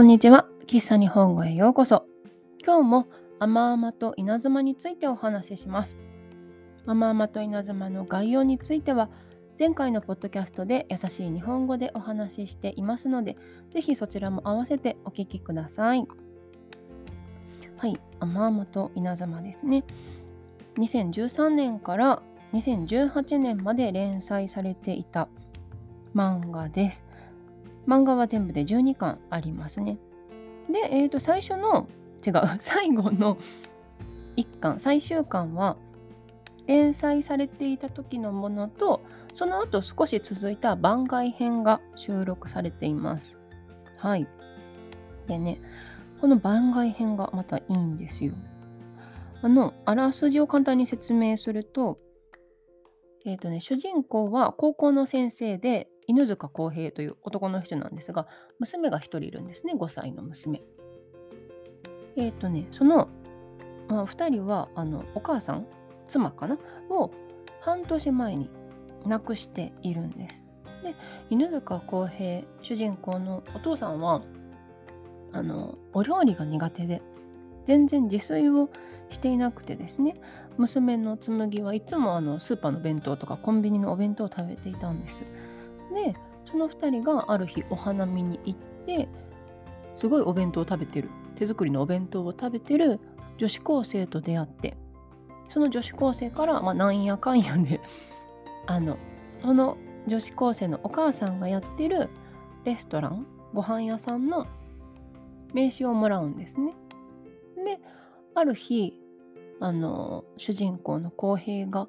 こんにちは。喫茶日本語へようこそ。今日も甘々と稲妻についてお話しします。甘々と稲妻の概要については、前回のポッドキャストで優しい日本語でお話ししていますので、ぜひそちらも合わせてお聞きください。はい、甘々と稲妻ですね。2013年から2018年まで連載されていた漫画です。漫画は全部で12巻ありますね。で、えー、と最初の違う 最後の1巻最終巻は連載されていた時のものとその後少し続いた番外編が収録されています。はい。でね、この番外編がまたいいんですよ。あの、あらすじを簡単に説明すると、えっ、ー、とね、主人公は高校の先生で、犬塚康平という男の人なんですが、娘が1人いるんですね、5歳の娘。えっ、ー、とね、その、まあ、2人はあのお母さん、妻かな、を半年前に亡くしているんです。で、犬塚康平、主人公のお父さんは、あのお料理が苦手で、全然自炊をしていなくてですね、娘の紬はいつもあのスーパーの弁当とかコンビニのお弁当を食べていたんです。でその2人がある日お花見に行ってすごいお弁当を食べてる手作りのお弁当を食べてる女子高生と出会ってその女子高生から、まあ、なんやかんやで あのその女子高生のお母さんがやってるレストランご飯屋さんの名刺をもらうんですね。である日あの主人公の浩平が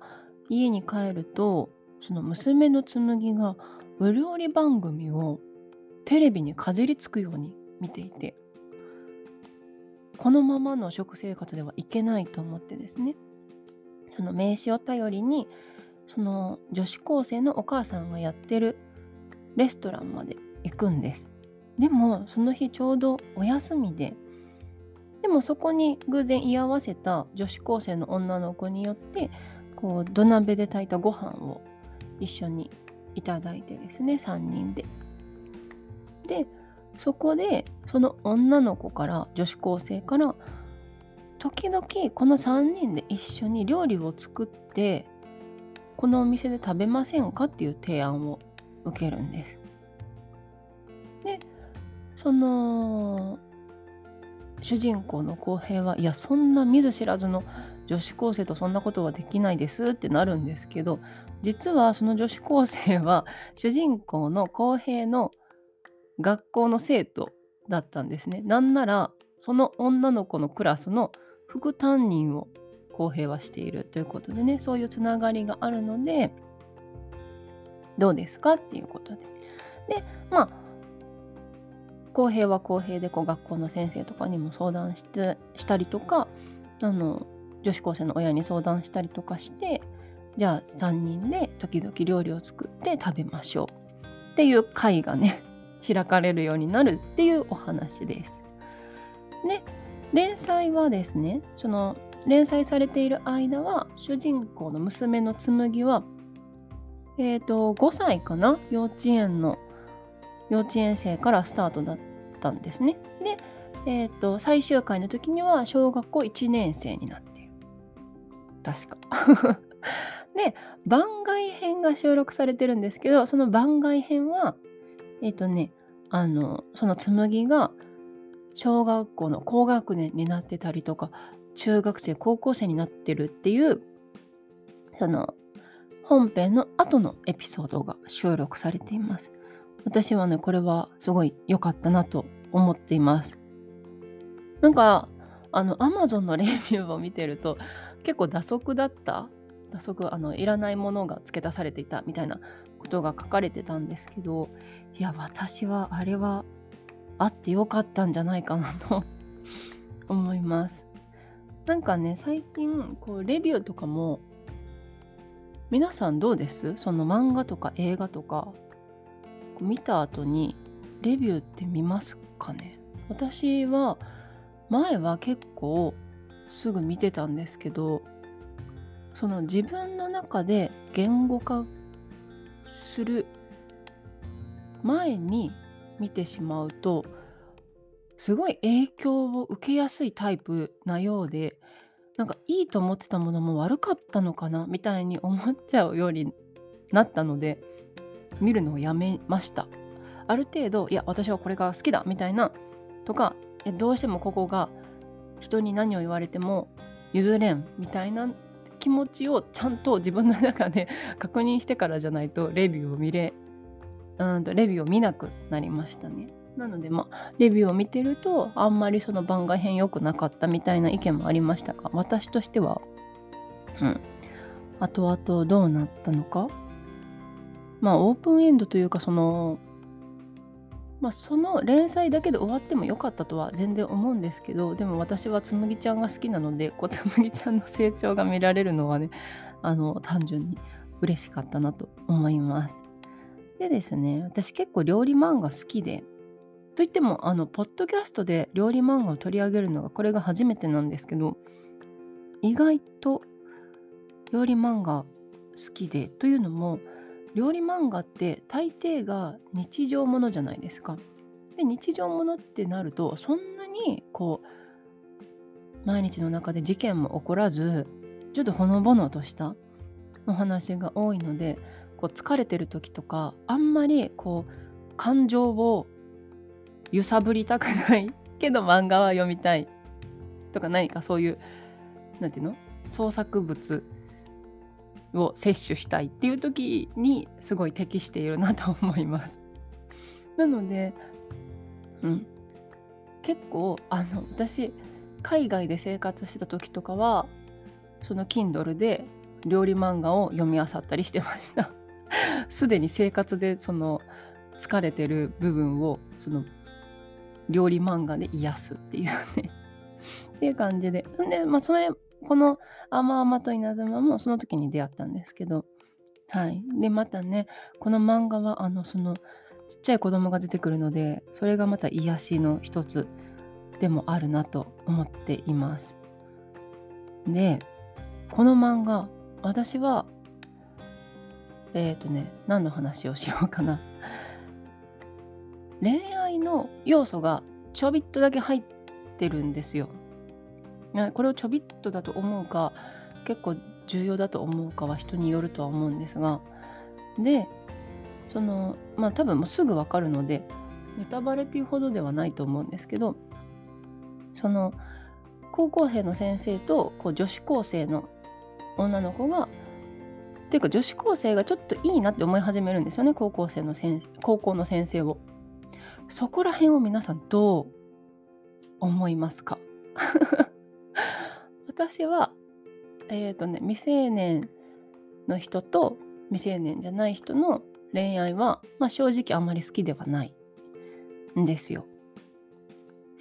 家に帰るとその娘の紬がお料理番組をテレビにかじりつくように見ていてこのままの食生活ではいけないと思ってですねその名刺を頼りにその女子高生のお母さんがやってるレストランまで行くんです。でもその日ちょうどお休みででもそこに偶然居合わせた女子高生の女の子によってこう土鍋で炊いたご飯を一緒にいただいてですね3人で。でそこでその女の子から女子高生から時々この3人で一緒に料理を作ってこのお店で食べませんかっていう提案を受けるんです。でその主人公の浩平はいやそんな見ず知らずの女子高生とそんなことはできないですってなるんですけど実はその女子高生は 主人公の浩平の学校の生徒だったんですね。なんならその女の子のクラスの副担任を浩平はしているということでねそういうつながりがあるのでどうですかっていうことで。でまあ浩平は浩平でこう学校の先生とかにも相談してしたりとかあの女子高生の親に相談したりとかしてじゃあ3人で時々料理を作って食べましょうっていう会がね 開かれるようになるっていうお話です。で連載はですねその連載されている間は主人公の娘の紬はえっ、ー、と5歳かな？幼稚園の幼稚園生からスタートだったんですね。で、えーと、最終回の時には小学校1年生になって確か。で、番外編が収録されてるんですけど、その番外編は、えっ、ー、とね、あの、その紬が小学校の高学年になってたりとか、中学生、高校生になってるっていう、その、本編の後のエピソードが収録されています。私はね、これはすごい良かったなと思っています。なんか、あの、Amazon のレビューを見てると、結構打足だった？打足あのいらないものが付け足されていたみたいなことが書かれてたんですけどいや私はあれはあってよかったんじゃないかなと 思います。なんかね最近こうレビューとかも皆さんどうです？その漫画とか映画とか見た後にレビューって見ますかね？私は前は結構すぐ見てたんですけどその自分の中で言語化する前に見てしまうとすごい影響を受けやすいタイプなようでなんかいいと思ってたものも悪かったのかなみたいに思っちゃうようになったので見るのをやめました。ある程度いや私はこれが好きだみたいなとかどうしてもここが人に何を言われても譲れんみたいな気持ちをちゃんと自分の中で確認してからじゃないとレビューを見れうんとレビューを見なくなりましたね。なのでまあレビューを見てるとあんまりその番外編良くなかったみたいな意見もありましたが私としてはうん後々どうなったのかまあオープンエンドというかそのまあ、その連載だけで終わってもよかったとは全然思うんですけどでも私はつむぎちゃんが好きなのでこうつむぎちゃんの成長が見られるのはねあの単純に嬉しかったなと思います。でですね私結構料理漫画好きでといってもあのポッドキャストで料理漫画を取り上げるのがこれが初めてなんですけど意外と料理漫画好きでというのも料理漫画って大抵が日常ものじゃないですか。で日常ものってなるとそんなにこう毎日の中で事件も起こらずちょっとほのぼのとしたお話が多いのでこう疲れてる時とかあんまりこう感情を揺さぶりたくない けど漫画は読みたいとか何かそういう何て言うの？創作物を摂取したいっていう時にすごい適しているなと思います。なので、うん、結構あの私海外で生活してた時とかはその Kindle で料理漫画を読み漁ったりしてました。すでに生活でその疲れてる部分をその料理漫画で癒すっていうねっていう感じで。で、まあ、それこの甘々と稲妻もその時に出会ったんですけど、はい。で、またね、この漫画は、あの、その、ちっちゃい子供が出てくるので、それがまた癒しの一つでもあるなと思っています。で、この漫画、私は、えっ、ー、とね、何の話をしようかな。恋愛の要素がちょびっとだけ入ってるんですよ。これをちょびっとだと思うか結構重要だと思うかは人によるとは思うんですがでそのまあ多分もうすぐ分かるのでネタバレっていうほどではないと思うんですけどその高校生の先生とこう女子高生の女の子がっていうか女子高生がちょっといいなって思い始めるんですよね高校生の先高校の先生を。そこら辺を皆さんどう思いますか？私は、えっ、ー、とね、未成年の人と未成年じゃない人の恋愛は、まあ、正直あまり好きではないんですよ。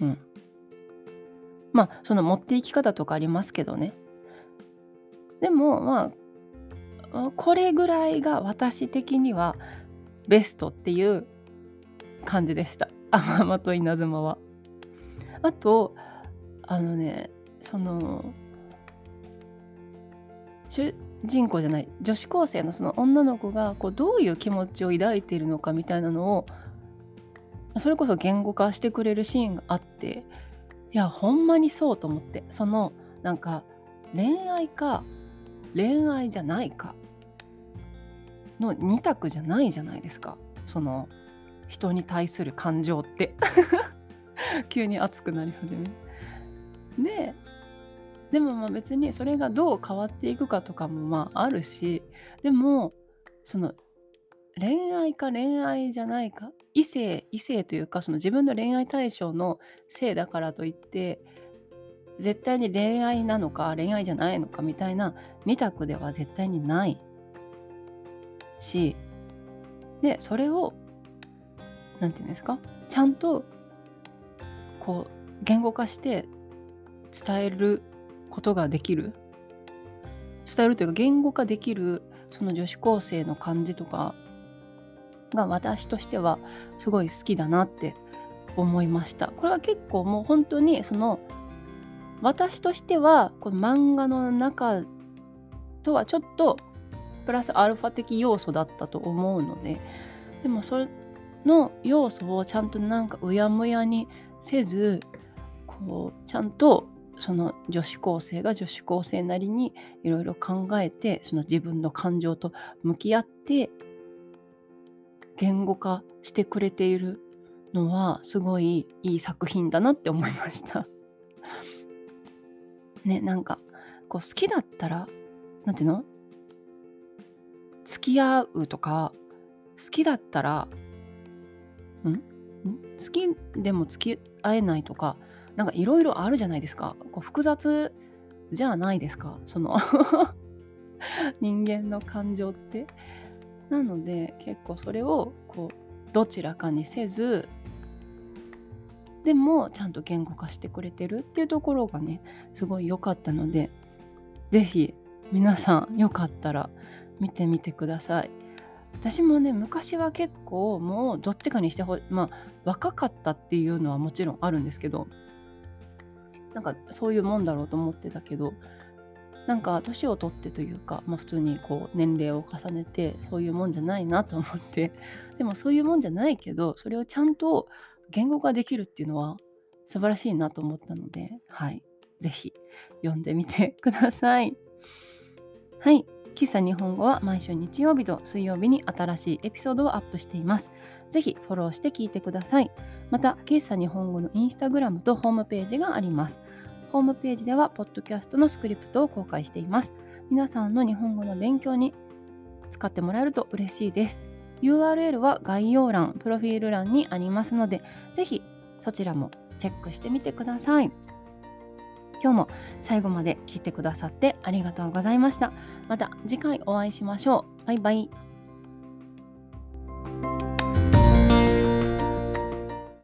うん。まあ、その持っていき方とかありますけどね。でも、まあ、これぐらいが私的にはベストっていう感じでした。甘々と稲妻は。あと、あのね、その主人公じゃない女子高生のその女の子がこうどういう気持ちを抱いているのかみたいなのをそれこそ言語化してくれるシーンがあっていやほんまにそうと思ってそのなんか恋愛か恋愛じゃないかの2択じゃないじゃないですかその人に対する感情って。急に熱くなり始めででもまあ別にそれがどう変わっていくかとかもまああるしでもその恋愛か恋愛じゃないか異性異性というかその自分の恋愛対象の性だからといって絶対に恋愛なのか恋愛じゃないのかみたいな2択では絶対にないしでそれを何て言うんですかちゃんとこう言語化して伝えることができる伝えるというか言語化できるその女子高生の感じとかが私としてはすごい好きだなって思いました。これは結構もう本当にその私としてはこの漫画の中とはちょっとプラスアルファ的要素だったと思うのででもそれの要素をちゃんとなんかうやむやにせずこうちゃんとその女子高生が女子高生なりにいろいろ考えてその自分の感情と向き合って言語化してくれているのはすごいいい作品だなって思いました。ねなんかこう好きだったら何ていうの？付き合うとか好きだったらん？好きでも付き合えないとかなんかいろいろあるじゃないですか。こう複雑じゃないですか。その 人間の感情って。なので結構それをこうどちらかにせずでもちゃんと言語化してくれてるっていうところがねすごい良かったので是非皆さんよかったら見てみてください。私もね昔は結構もうどっちかにしてほまあ若かったっていうのはもちろんあるんですけどなんかそういうもんだろうと思ってたけどなんか年を取ってというか、まあ、普通にこう年齢を重ねてそういうもんじゃないなと思って でもそういうもんじゃないけどそれをちゃんと言語化できるっていうのは素晴らしいなと思ったのではい是非読んでみてください。はい喫茶日本語は毎週日曜日と水曜日に新しいエピソードをアップしています。ぜひフォローして聞いてください。また、喫茶日本語のインスタグラムとホームページがあります。ホームページでは、ポッドキャストのスクリプトを公開しています。皆さんの日本語の勉強に使ってもらえると嬉しいです。URL は概要欄、プロフィール欄にありますので、ぜひそちらもチェックしてみてください。今日も最後まで聞いてくださってありがとうございました。また次回お会いしましょう。バイバイ。